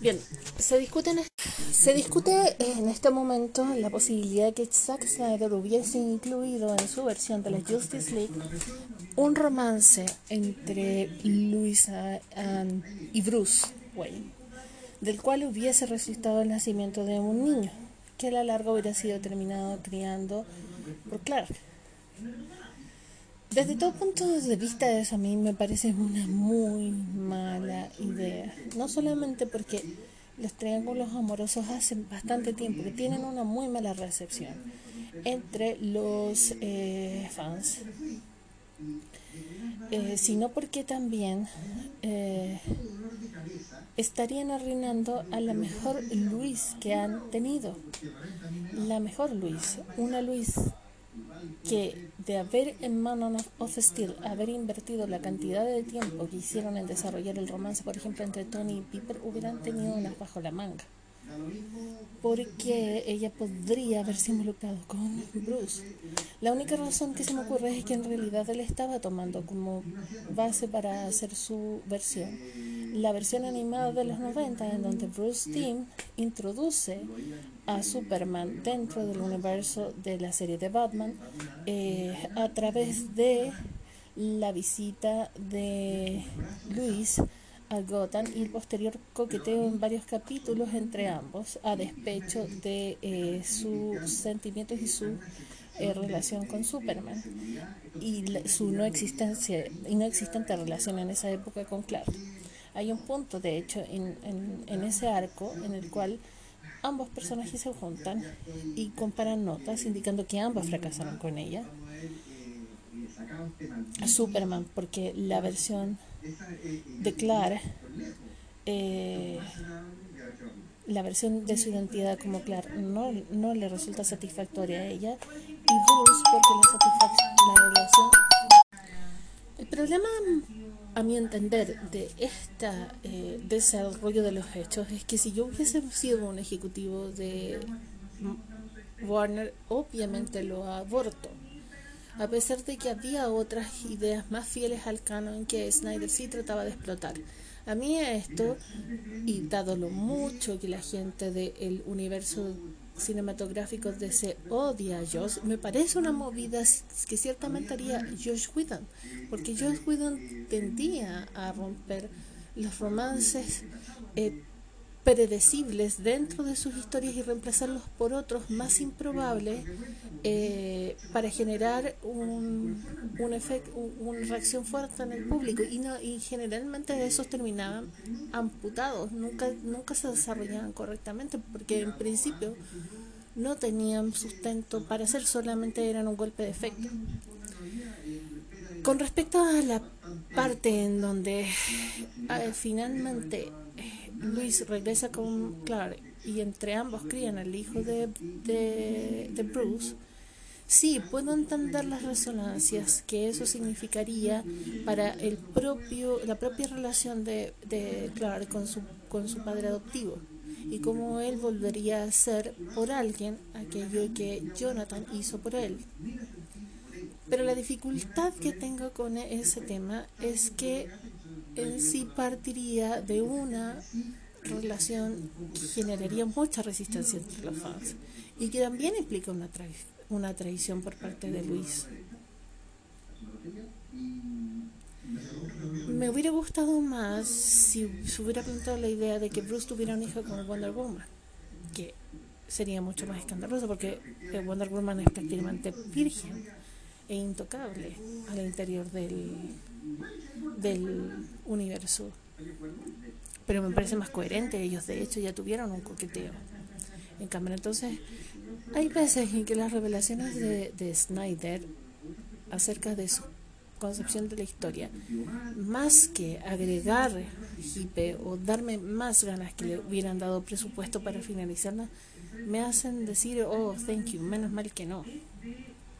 Bien, se discute, en, se discute en este momento la posibilidad de que Zack Snyder hubiese incluido en su versión de la Justice League un romance entre Luisa y Bruce Wayne, del cual hubiese resultado el nacimiento de un niño, que a la larga hubiera sido terminado criando por Clark. Desde todo punto de vista eso a mí me parece una muy mala idea. No solamente porque los triángulos amorosos hacen bastante tiempo que tienen una muy mala recepción entre los eh, fans, eh, sino porque también eh, estarían arruinando a la mejor Luis que han tenido. La mejor Luis, una Luis que de haber en Man of Steel, haber invertido la cantidad de tiempo que hicieron en desarrollar el romance, por ejemplo, entre Tony y Piper, hubieran tenido unas bajo la manga. Porque ella podría haberse involucrado con Bruce. La única razón que se me ocurre es que en realidad él estaba tomando como base para hacer su versión la versión animada de los 90 en donde Bruce Timm introduce a Superman dentro del universo de la serie de Batman eh, a través de la visita de Luis a Gotham y el posterior coqueteo en varios capítulos entre ambos a despecho de eh, sus sentimientos y su eh, relación con Superman y su no existencia y no existente relación en esa época con Clark. Hay un punto, de hecho, en, en, ese arco en el cual ambos personajes se juntan y comparan notas indicando que ambas fracasaron con ella. Superman, porque la versión de Clara, eh, la versión de su identidad como Clark no, no le resulta satisfactoria a ella y Bruce porque la, la relación... El problema a mi entender, de este desarrollo de los hechos es que si yo hubiese sido un ejecutivo de Warner, obviamente lo aborto. A pesar de que había otras ideas más fieles al canon que Snyder sí trataba de explotar. A mí esto, y dado lo mucho que la gente del universo cinematográficos de ese odia a Josh, me parece una movida que ciertamente haría Josh Whedon, porque Josh Whedon tendía a romper los romances eh, predecibles dentro de sus historias y reemplazarlos por otros más improbables eh, para generar un, un efecto, una reacción fuerte en el público y, no, y generalmente esos terminaban amputados, nunca, nunca se desarrollaban correctamente porque en principio no tenían sustento para hacer, solamente eran un golpe de efecto. Con respecto a la parte en donde eh, finalmente Luis regresa con Clark y entre ambos crían al hijo de, de, Bruce, sí, puedo entender las resonancias que eso significaría para el propio, la propia relación de, de Clark con su, con su padre adoptivo y cómo él volvería a hacer por alguien aquello que Jonathan hizo por él. Pero la dificultad que tengo con ese tema es que en sí partiría de una relación que generaría mucha resistencia entre los fans y que también implica una, una traición por parte de Luis. Me hubiera gustado más si se hubiera planteado la idea de que Bruce tuviera un hijo con Wonder Woman, que sería mucho más escandaloso porque Wonder Woman es prácticamente virgen e intocable al interior del, del universo. Pero me parece más coherente, ellos de hecho ya tuvieron un coqueteo. En cambio, entonces, hay veces en que las revelaciones de, de Snyder acerca de su concepción de la historia, más que agregar hipe o darme más ganas que le hubieran dado presupuesto para finalizarla, me hacen decir, oh, thank you, menos mal que no.